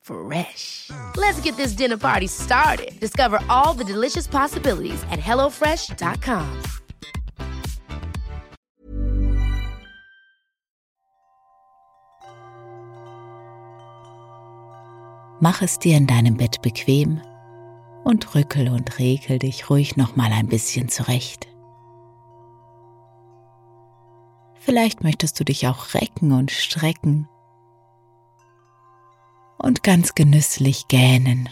Fresh. Let's get this dinner party started. Discover all the delicious possibilities at hellofresh.com. Mach es dir in deinem Bett bequem und rückel und regel dich ruhig noch mal ein bisschen zurecht. Vielleicht möchtest du dich auch recken und strecken und ganz genüsslich gähnen.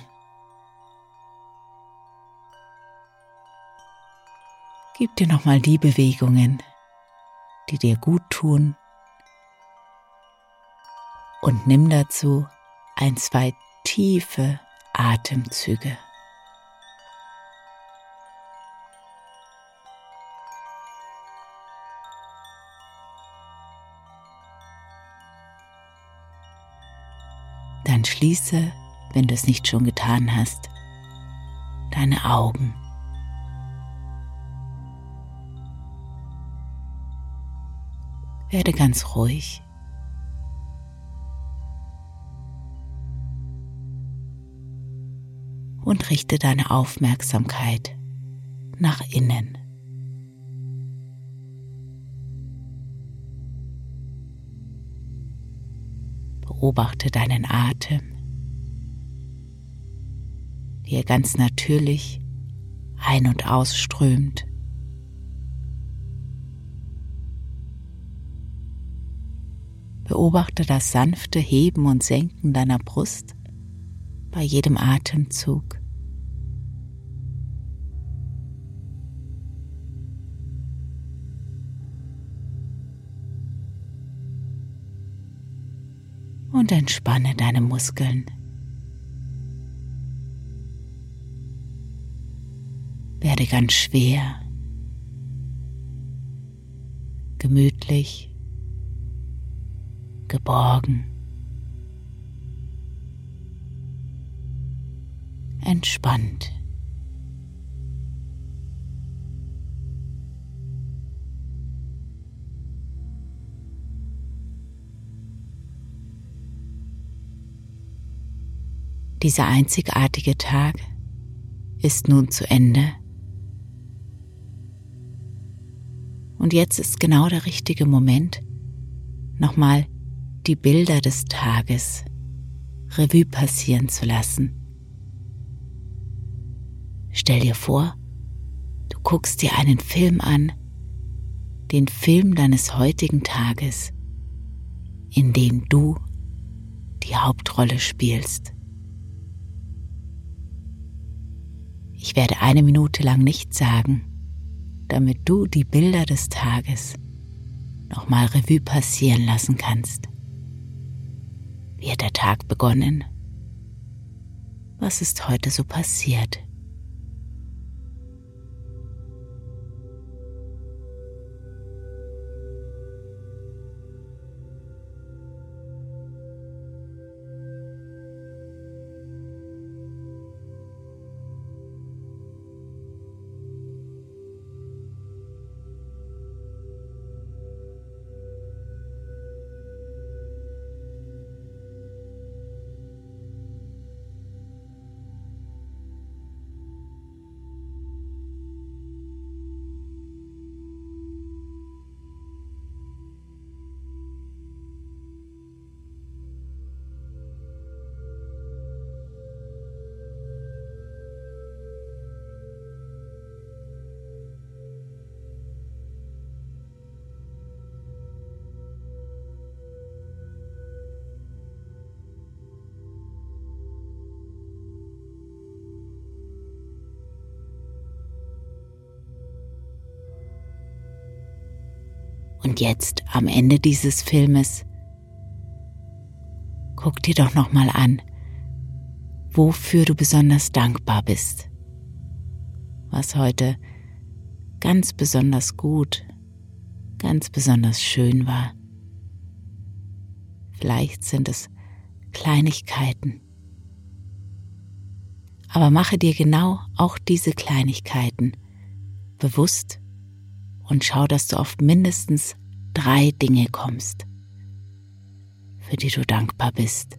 Gib dir noch mal die Bewegungen, die dir gut tun und nimm dazu ein, zwei tiefe Atemzüge. Dann schließe, wenn du es nicht schon getan hast, deine Augen. Werde ganz ruhig. Und richte deine Aufmerksamkeit nach innen. Beobachte deinen Atem, wie er ganz natürlich ein- und ausströmt. Beobachte das sanfte Heben und Senken deiner Brust bei jedem Atemzug. Und entspanne deine Muskeln. Werde ganz schwer, gemütlich, geborgen, entspannt. Dieser einzigartige Tag ist nun zu Ende. Und jetzt ist genau der richtige Moment, nochmal die Bilder des Tages Revue passieren zu lassen. Stell dir vor, du guckst dir einen Film an, den Film deines heutigen Tages, in dem du die Hauptrolle spielst. Ich werde eine Minute lang nichts sagen, damit du die Bilder des Tages nochmal Revue passieren lassen kannst. Wie hat der Tag begonnen? Was ist heute so passiert? Und jetzt am Ende dieses Filmes guck dir doch noch mal an, wofür du besonders dankbar bist. Was heute ganz besonders gut, ganz besonders schön war. Vielleicht sind es Kleinigkeiten. Aber mache dir genau auch diese Kleinigkeiten bewusst und schau, dass du auf mindestens drei Dinge kommst, für die du dankbar bist.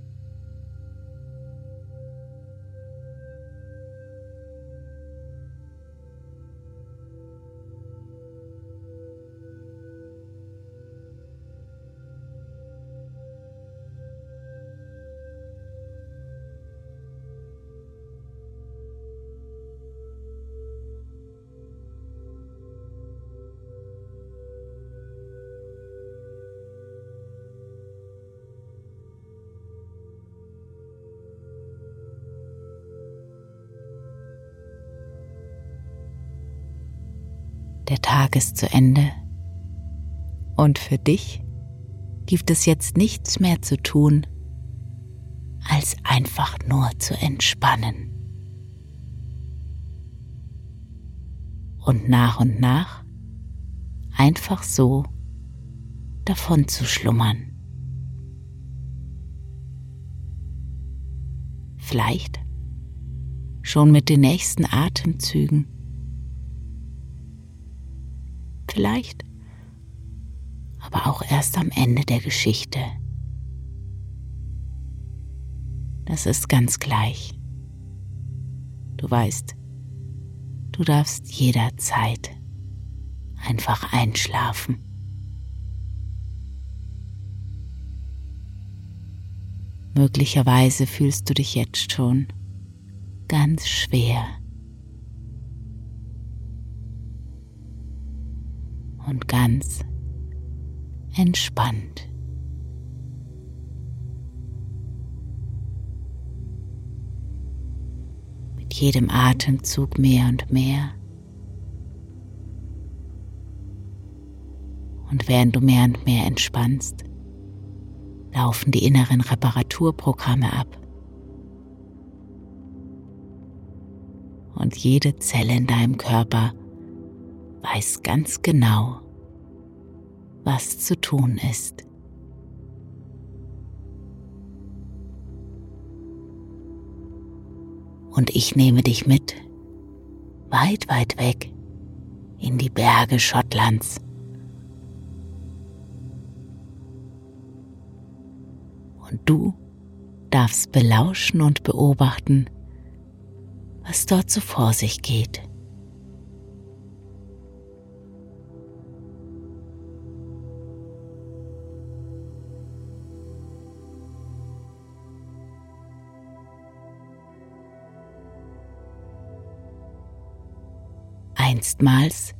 Der Tag ist zu Ende und für dich gibt es jetzt nichts mehr zu tun, als einfach nur zu entspannen. Und nach und nach einfach so davon zu schlummern. Vielleicht schon mit den nächsten Atemzügen vielleicht, aber auch erst am Ende der Geschichte. Das ist ganz gleich. Du weißt, du darfst jederzeit einfach einschlafen. Möglicherweise fühlst du dich jetzt schon ganz schwer. Und ganz entspannt. Mit jedem Atemzug mehr und mehr. Und während du mehr und mehr entspannst, laufen die inneren Reparaturprogramme ab. Und jede Zelle in deinem Körper weiß ganz genau, was zu tun ist. Und ich nehme dich mit, weit, weit weg, in die Berge Schottlands. Und du darfst belauschen und beobachten, was dort so vor sich geht. Einstmals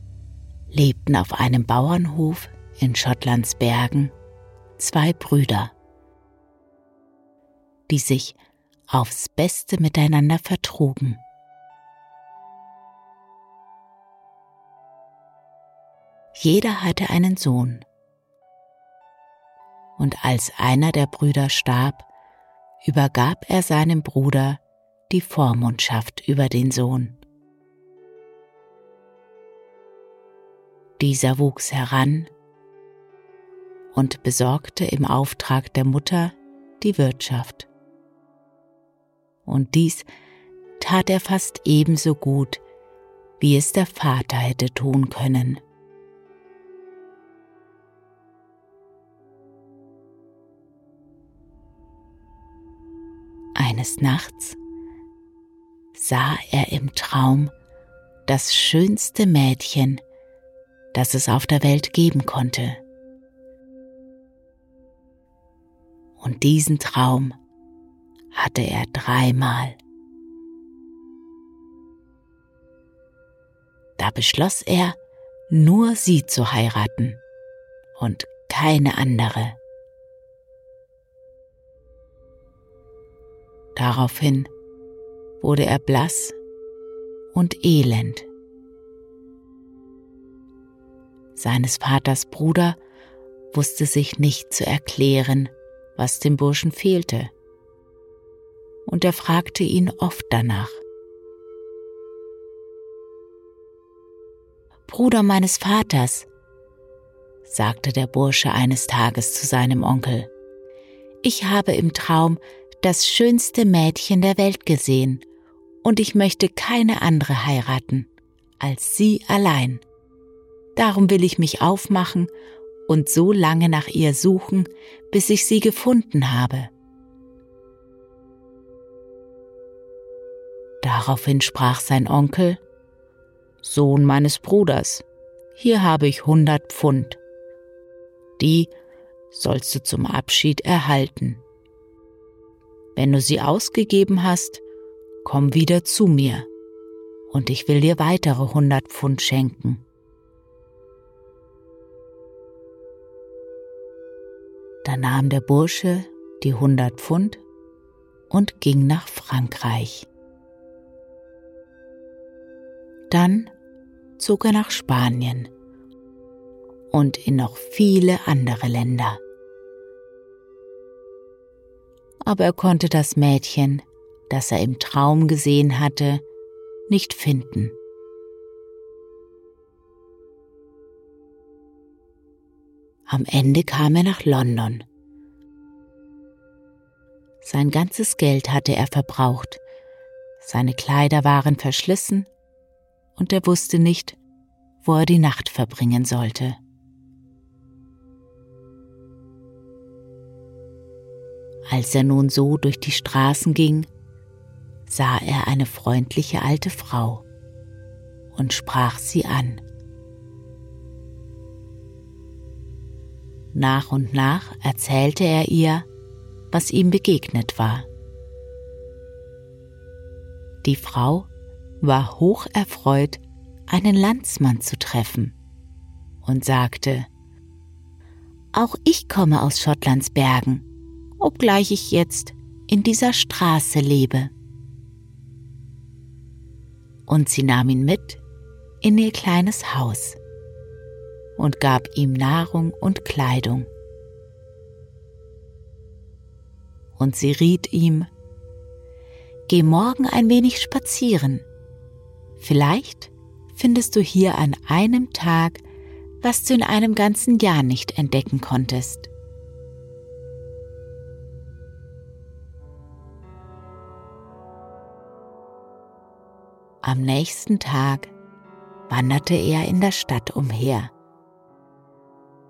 lebten auf einem Bauernhof in Schottlands Bergen zwei Brüder, die sich aufs Beste miteinander vertrugen. Jeder hatte einen Sohn. Und als einer der Brüder starb, übergab er seinem Bruder die Vormundschaft über den Sohn. Dieser wuchs heran und besorgte im Auftrag der Mutter die Wirtschaft. Und dies tat er fast ebenso gut, wie es der Vater hätte tun können. Eines Nachts sah er im Traum das schönste Mädchen, das es auf der Welt geben konnte. Und diesen Traum hatte er dreimal. Da beschloss er, nur sie zu heiraten und keine andere. Daraufhin wurde er blass und elend seines Vaters Bruder, wusste sich nicht zu erklären, was dem Burschen fehlte. Und er fragte ihn oft danach. Bruder meines Vaters, sagte der Bursche eines Tages zu seinem Onkel, ich habe im Traum das schönste Mädchen der Welt gesehen, und ich möchte keine andere heiraten als sie allein. Darum will ich mich aufmachen und so lange nach ihr suchen, bis ich sie gefunden habe. Daraufhin sprach sein Onkel, Sohn meines Bruders, hier habe ich hundert Pfund. Die sollst du zum Abschied erhalten. Wenn du sie ausgegeben hast, komm wieder zu mir, und ich will dir weitere hundert Pfund schenken. Da nahm der Bursche die hundert Pfund und ging nach Frankreich. Dann zog er nach Spanien und in noch viele andere Länder. Aber er konnte das Mädchen, das er im Traum gesehen hatte, nicht finden. Am Ende kam er nach London. Sein ganzes Geld hatte er verbraucht, seine Kleider waren verschlissen und er wusste nicht, wo er die Nacht verbringen sollte. Als er nun so durch die Straßen ging, sah er eine freundliche alte Frau und sprach sie an. Nach und nach erzählte er ihr, was ihm begegnet war. Die Frau war hoch erfreut, einen Landsmann zu treffen und sagte, Auch ich komme aus Schottlands Bergen, obgleich ich jetzt in dieser Straße lebe. Und sie nahm ihn mit in ihr kleines Haus und gab ihm Nahrung und Kleidung. Und sie riet ihm, Geh morgen ein wenig spazieren Vielleicht findest du hier an einem Tag, was du in einem ganzen Jahr nicht entdecken konntest. Am nächsten Tag wanderte er in der Stadt umher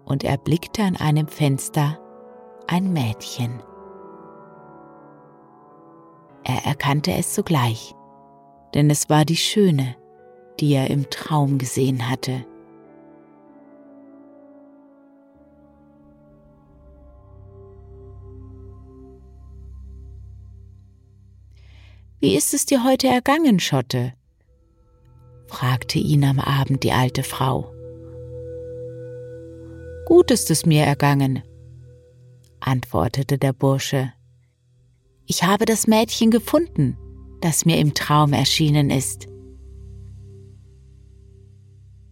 und erblickte an einem Fenster ein Mädchen. Er erkannte es sogleich denn es war die Schöne, die er im Traum gesehen hatte. Wie ist es dir heute ergangen, Schotte? fragte ihn am Abend die alte Frau. Gut ist es mir ergangen, antwortete der Bursche. Ich habe das Mädchen gefunden das mir im Traum erschienen ist.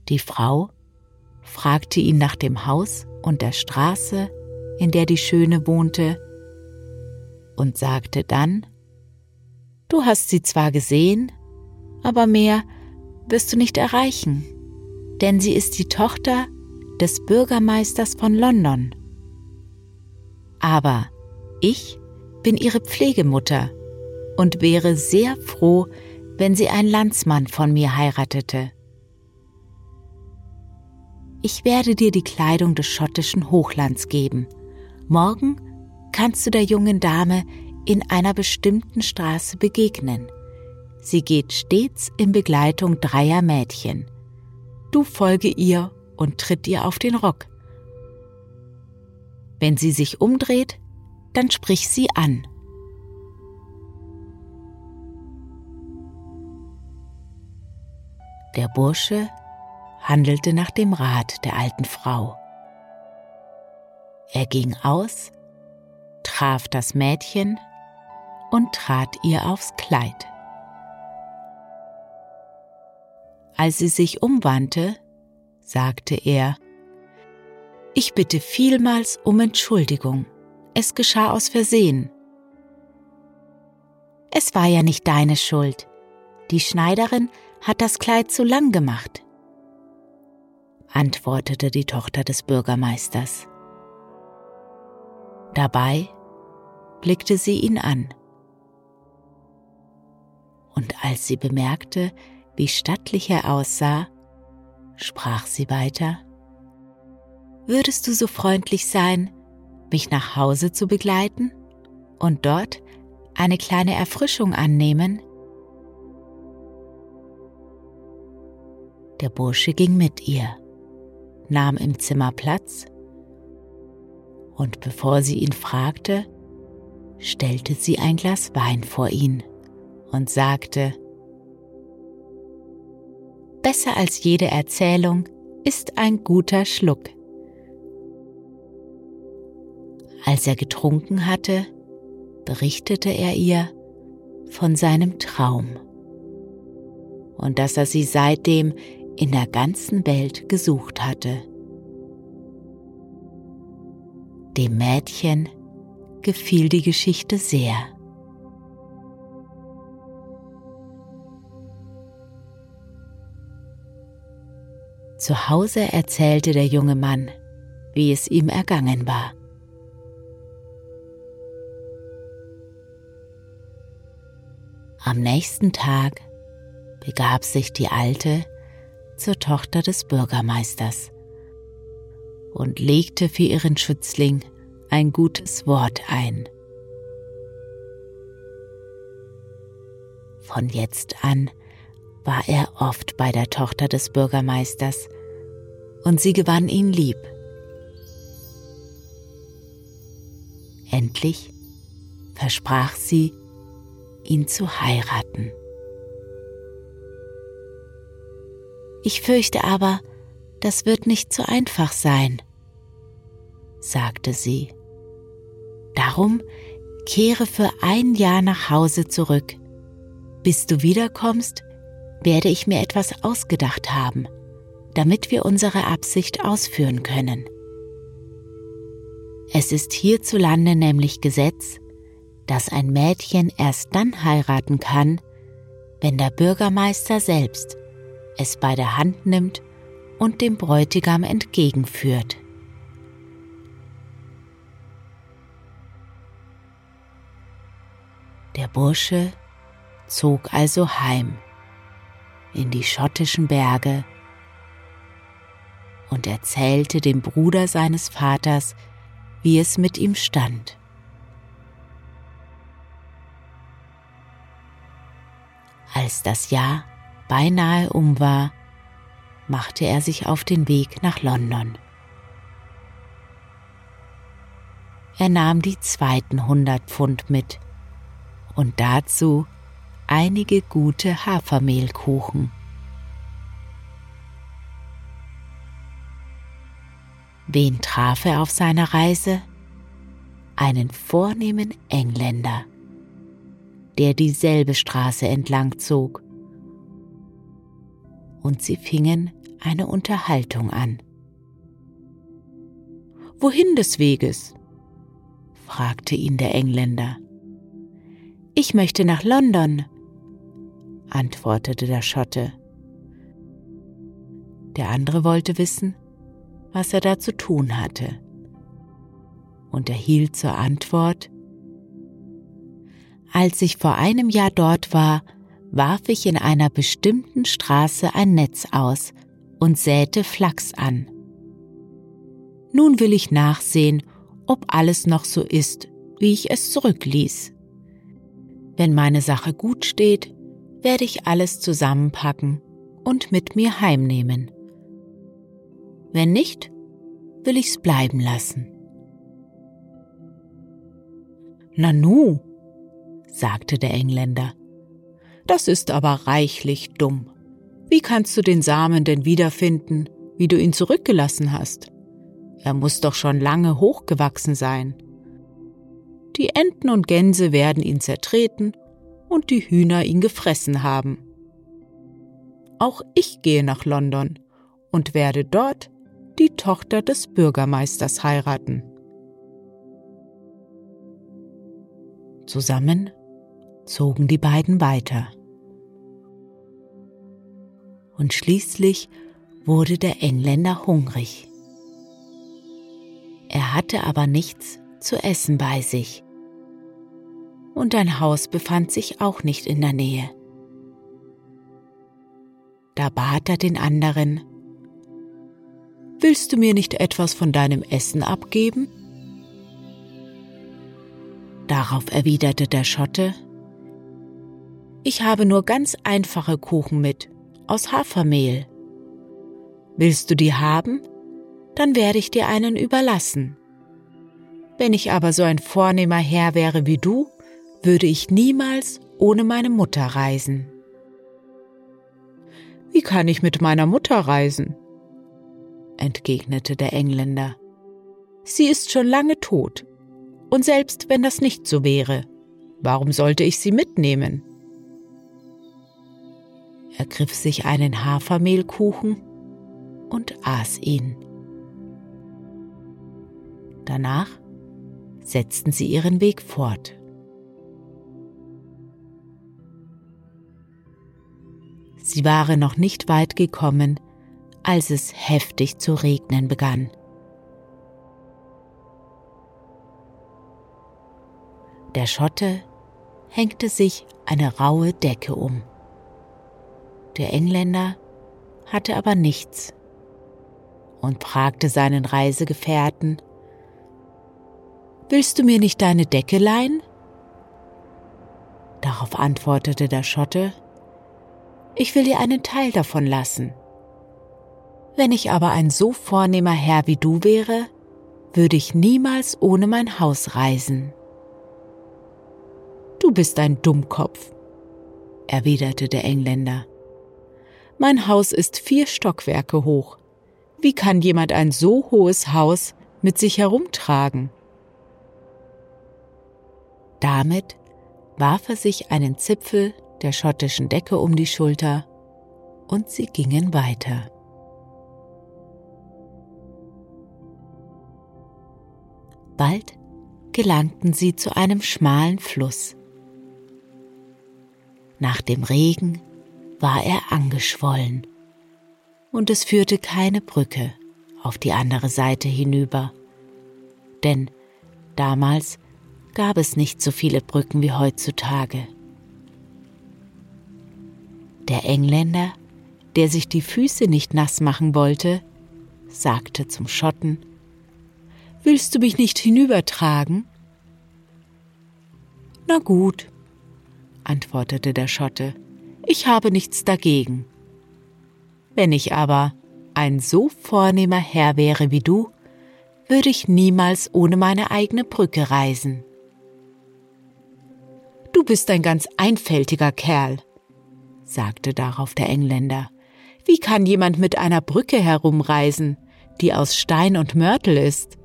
Die Frau fragte ihn nach dem Haus und der Straße, in der die Schöne wohnte, und sagte dann, Du hast sie zwar gesehen, aber mehr wirst du nicht erreichen, denn sie ist die Tochter des Bürgermeisters von London. Aber ich bin ihre Pflegemutter und wäre sehr froh, wenn sie ein Landsmann von mir heiratete. Ich werde dir die Kleidung des schottischen Hochlands geben. Morgen kannst du der jungen Dame in einer bestimmten Straße begegnen. Sie geht stets in Begleitung dreier Mädchen. Du folge ihr und tritt ihr auf den Rock. Wenn sie sich umdreht, dann sprich sie an. Der Bursche handelte nach dem Rat der alten Frau. Er ging aus, traf das Mädchen und trat ihr aufs Kleid. Als sie sich umwandte, sagte er, Ich bitte vielmals um Entschuldigung. Es geschah aus Versehen. Es war ja nicht deine Schuld. Die Schneiderin hat das Kleid zu lang gemacht, antwortete die Tochter des Bürgermeisters. Dabei blickte sie ihn an. Und als sie bemerkte, wie stattlich er aussah, sprach sie weiter. Würdest du so freundlich sein, mich nach Hause zu begleiten und dort eine kleine Erfrischung annehmen? Der Bursche ging mit ihr, nahm im Zimmer Platz und bevor sie ihn fragte, stellte sie ein Glas Wein vor ihn und sagte, Besser als jede Erzählung ist ein guter Schluck. Als er getrunken hatte, berichtete er ihr von seinem Traum und dass er sie seitdem in der ganzen Welt gesucht hatte. Dem Mädchen gefiel die Geschichte sehr. Zu Hause erzählte der junge Mann, wie es ihm ergangen war. Am nächsten Tag begab sich die Alte zur Tochter des Bürgermeisters und legte für ihren Schützling ein gutes Wort ein. Von jetzt an war er oft bei der Tochter des Bürgermeisters und sie gewann ihn lieb. Endlich versprach sie, ihn zu heiraten. Ich fürchte aber, das wird nicht so einfach sein, sagte sie. Darum kehre für ein Jahr nach Hause zurück. Bis du wiederkommst, werde ich mir etwas ausgedacht haben, damit wir unsere Absicht ausführen können. Es ist hierzulande nämlich Gesetz, dass ein Mädchen erst dann heiraten kann, wenn der Bürgermeister selbst es bei der Hand nimmt und dem Bräutigam entgegenführt. Der Bursche zog also heim in die schottischen Berge und erzählte dem Bruder seines Vaters, wie es mit ihm stand. Als das Jahr beinahe um war, machte er sich auf den Weg nach London. Er nahm die zweiten hundert Pfund mit und dazu einige gute Hafermehlkuchen. Wen traf er auf seiner Reise? Einen vornehmen Engländer, der dieselbe Straße entlang zog. Und sie fingen eine Unterhaltung an. Wohin des Weges? fragte ihn der Engländer. Ich möchte nach London, antwortete der Schotte. Der andere wollte wissen, was er da zu tun hatte, und erhielt zur Antwort, als ich vor einem Jahr dort war, warf ich in einer bestimmten Straße ein Netz aus und säte Flachs an. Nun will ich nachsehen, ob alles noch so ist, wie ich es zurückließ. Wenn meine Sache gut steht, werde ich alles zusammenpacken und mit mir heimnehmen. Wenn nicht, will ich's bleiben lassen. Nanu, sagte der Engländer, das ist aber reichlich dumm. Wie kannst du den Samen denn wiederfinden, wie du ihn zurückgelassen hast? Er muss doch schon lange hochgewachsen sein. Die Enten und Gänse werden ihn zertreten und die Hühner ihn gefressen haben. Auch ich gehe nach London und werde dort die Tochter des Bürgermeisters heiraten. Zusammen zogen die beiden weiter. Und schließlich wurde der Engländer hungrig. Er hatte aber nichts zu essen bei sich. Und ein Haus befand sich auch nicht in der Nähe. Da bat er den anderen, Willst du mir nicht etwas von deinem Essen abgeben? Darauf erwiderte der Schotte, Ich habe nur ganz einfache Kuchen mit, aus Hafermehl. Willst du die haben? Dann werde ich dir einen überlassen. Wenn ich aber so ein vornehmer Herr wäre wie du, würde ich niemals ohne meine Mutter reisen. Wie kann ich mit meiner Mutter reisen? entgegnete der Engländer. Sie ist schon lange tot. Und selbst wenn das nicht so wäre, warum sollte ich sie mitnehmen? Er griff sich einen Hafermehlkuchen und aß ihn. Danach setzten sie ihren Weg fort. Sie waren noch nicht weit gekommen, als es heftig zu regnen begann. Der Schotte hängte sich eine raue Decke um. Der Engländer hatte aber nichts und fragte seinen Reisegefährten, Willst du mir nicht deine Decke leihen? Darauf antwortete der Schotte, Ich will dir einen Teil davon lassen. Wenn ich aber ein so vornehmer Herr wie du wäre, würde ich niemals ohne mein Haus reisen. Du bist ein Dummkopf, erwiderte der Engländer. Mein Haus ist vier Stockwerke hoch. Wie kann jemand ein so hohes Haus mit sich herumtragen? Damit warf er sich einen Zipfel der schottischen Decke um die Schulter und sie gingen weiter. Bald gelangten sie zu einem schmalen Fluss. Nach dem Regen war er angeschwollen und es führte keine Brücke auf die andere Seite hinüber, denn damals gab es nicht so viele Brücken wie heutzutage. Der Engländer, der sich die Füße nicht nass machen wollte, sagte zum Schotten, Willst du mich nicht hinübertragen? Na gut, antwortete der Schotte, ich habe nichts dagegen. Wenn ich aber ein so vornehmer Herr wäre wie du, würde ich niemals ohne meine eigene Brücke reisen. Du bist ein ganz einfältiger Kerl, sagte darauf der Engländer. Wie kann jemand mit einer Brücke herumreisen, die aus Stein und Mörtel ist?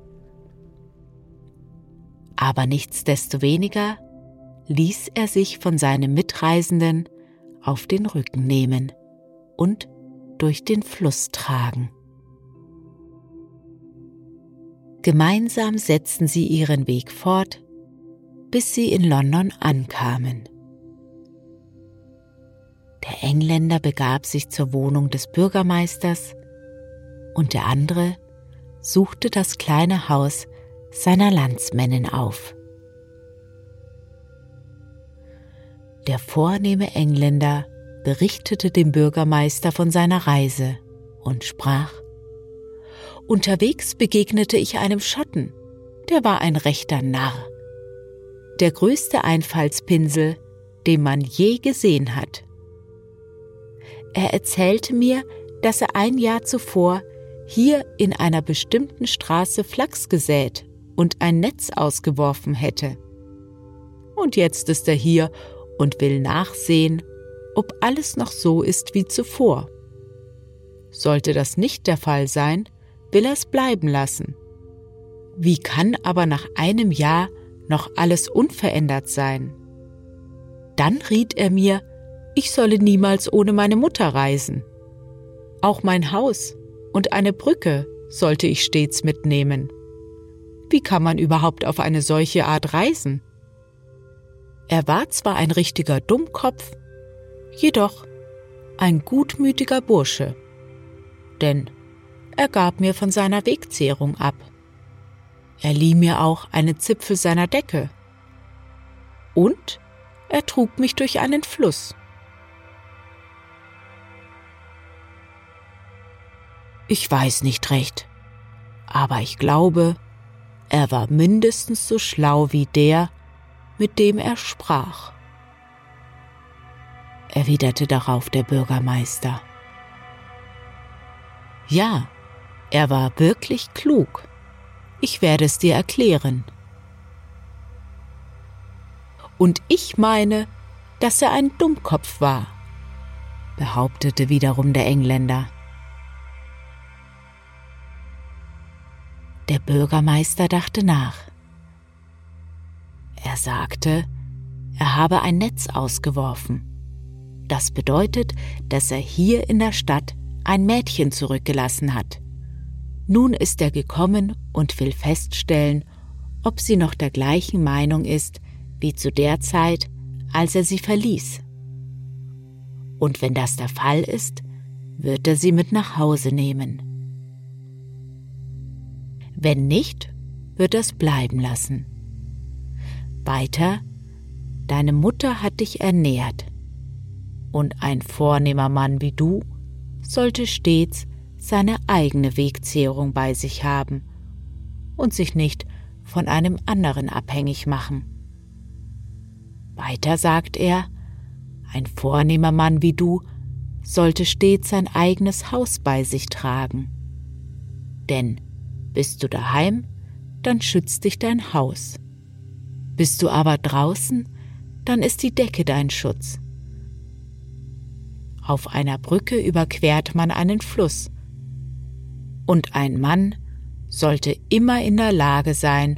Aber nichtsdestoweniger ließ er sich von seinem Mitreisenden auf den Rücken nehmen und durch den Fluss tragen. Gemeinsam setzten sie ihren Weg fort, bis sie in London ankamen. Der Engländer begab sich zur Wohnung des Bürgermeisters und der andere suchte das kleine Haus seiner Landsmännin auf. Der vornehme Engländer berichtete dem Bürgermeister von seiner Reise und sprach Unterwegs begegnete ich einem Schotten, der war ein rechter Narr, der größte Einfallspinsel, den man je gesehen hat. Er erzählte mir, dass er ein Jahr zuvor hier in einer bestimmten Straße Flachs gesät und ein Netz ausgeworfen hätte. Und jetzt ist er hier und will nachsehen, ob alles noch so ist wie zuvor. Sollte das nicht der Fall sein, will er es bleiben lassen. Wie kann aber nach einem Jahr noch alles unverändert sein? Dann riet er mir, ich solle niemals ohne meine Mutter reisen. Auch mein Haus und eine Brücke sollte ich stets mitnehmen. Wie kann man überhaupt auf eine solche Art reisen? Er war zwar ein richtiger Dummkopf, jedoch ein gutmütiger Bursche, denn er gab mir von seiner Wegzehrung ab. Er lieh mir auch einen Zipfel seiner Decke. Und er trug mich durch einen Fluss. Ich weiß nicht recht, aber ich glaube, er war mindestens so schlau wie der, mit dem er sprach, erwiderte darauf der Bürgermeister. Ja, er war wirklich klug. Ich werde es dir erklären. Und ich meine, dass er ein Dummkopf war, behauptete wiederum der Engländer. Der Bürgermeister dachte nach. Er sagte, er habe ein Netz ausgeworfen. Das bedeutet, dass er hier in der Stadt ein Mädchen zurückgelassen hat. Nun ist er gekommen und will feststellen, ob sie noch der gleichen Meinung ist wie zu der Zeit, als er sie verließ. Und wenn das der Fall ist, wird er sie mit nach Hause nehmen. Wenn nicht, wird es bleiben lassen. Weiter, deine Mutter hat dich ernährt, und ein vornehmer Mann wie du sollte stets seine eigene Wegzehrung bei sich haben und sich nicht von einem anderen abhängig machen. Weiter sagt er, ein vornehmer Mann wie du sollte stets sein eigenes Haus bei sich tragen. Denn bist du daheim, dann schützt dich dein Haus. Bist du aber draußen, dann ist die Decke dein Schutz. Auf einer Brücke überquert man einen Fluss, und ein Mann sollte immer in der Lage sein,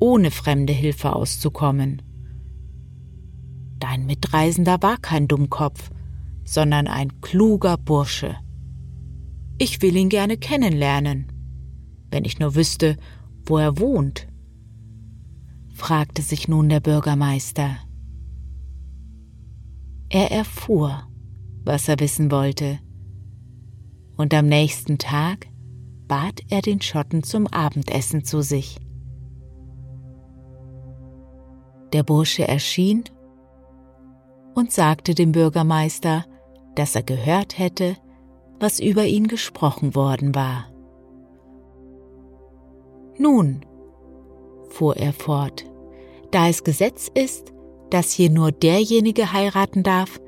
ohne fremde Hilfe auszukommen. Dein Mitreisender war kein Dummkopf, sondern ein kluger Bursche. Ich will ihn gerne kennenlernen, wenn ich nur wüsste, wo er wohnt, fragte sich nun der Bürgermeister. Er erfuhr, was er wissen wollte, und am nächsten Tag bat er den Schotten zum Abendessen zu sich. Der Bursche erschien und sagte dem Bürgermeister, dass er gehört hätte, was über ihn gesprochen worden war. Nun, fuhr er fort, da es Gesetz ist, dass hier nur derjenige heiraten darf,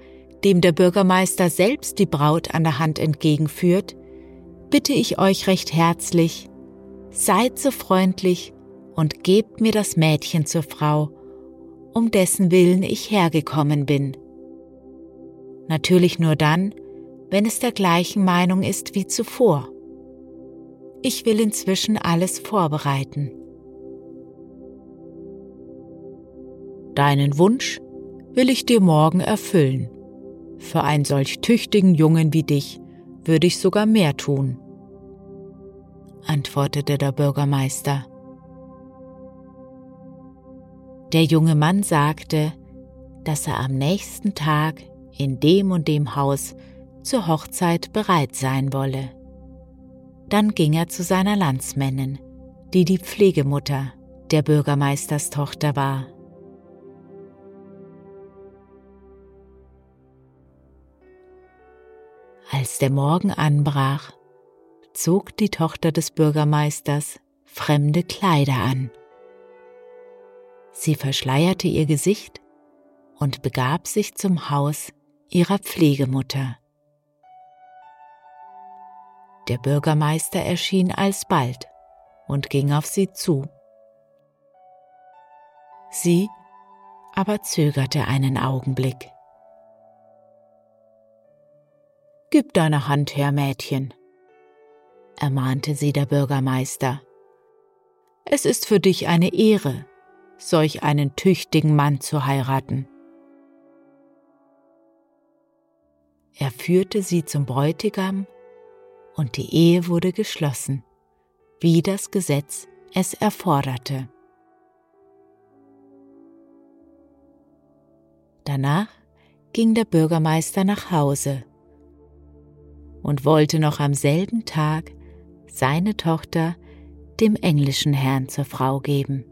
dem der Bürgermeister selbst die Braut an der Hand entgegenführt, bitte ich euch recht herzlich, seid so freundlich und gebt mir das Mädchen zur Frau, um dessen Willen ich hergekommen bin. Natürlich nur dann, wenn es der gleichen Meinung ist wie zuvor. Ich will inzwischen alles vorbereiten. Deinen Wunsch will ich dir morgen erfüllen. Für einen solch tüchtigen Jungen wie dich würde ich sogar mehr tun, antwortete der Bürgermeister. Der junge Mann sagte, dass er am nächsten Tag in dem und dem Haus zur Hochzeit bereit sein wolle. Dann ging er zu seiner Landsmännin, die die Pflegemutter der Bürgermeisterstochter war. Als der Morgen anbrach, zog die Tochter des Bürgermeisters fremde Kleider an. Sie verschleierte ihr Gesicht und begab sich zum Haus ihrer Pflegemutter. Der Bürgermeister erschien alsbald und ging auf sie zu. Sie aber zögerte einen Augenblick. Gib deine Hand her, Mädchen, ermahnte sie der Bürgermeister. Es ist für dich eine Ehre, solch einen tüchtigen Mann zu heiraten. Er führte sie zum Bräutigam und die Ehe wurde geschlossen, wie das Gesetz es erforderte. Danach ging der Bürgermeister nach Hause und wollte noch am selben Tag seine Tochter dem englischen Herrn zur Frau geben.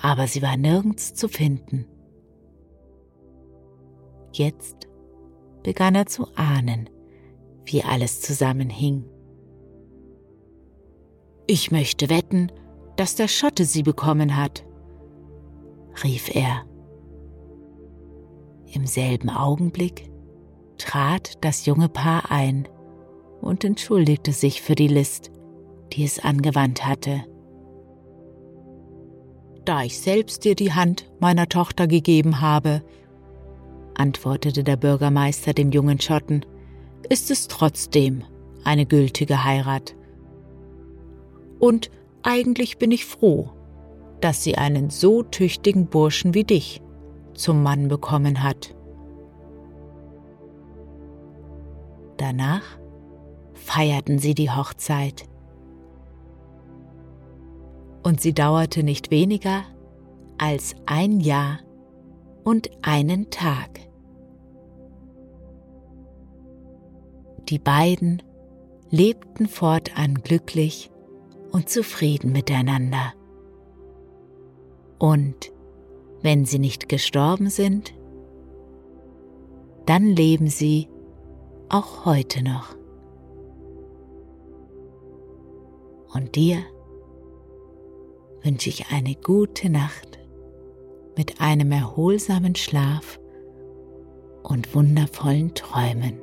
Aber sie war nirgends zu finden. Jetzt begann er zu ahnen, wie alles zusammenhing. Ich möchte wetten, dass der Schotte sie bekommen hat, rief er. Im selben Augenblick trat das junge Paar ein und entschuldigte sich für die List, die es angewandt hatte. Da ich selbst dir die Hand meiner Tochter gegeben habe, antwortete der Bürgermeister dem jungen Schotten, ist es trotzdem eine gültige Heirat. Und eigentlich bin ich froh, dass sie einen so tüchtigen Burschen wie dich zum Mann bekommen hat. Danach feierten sie die Hochzeit. Und sie dauerte nicht weniger als ein Jahr und einen Tag. Die beiden lebten fortan glücklich und zufrieden miteinander. Und wenn sie nicht gestorben sind, dann leben sie auch heute noch. Und dir wünsche ich eine gute Nacht mit einem erholsamen Schlaf und wundervollen Träumen.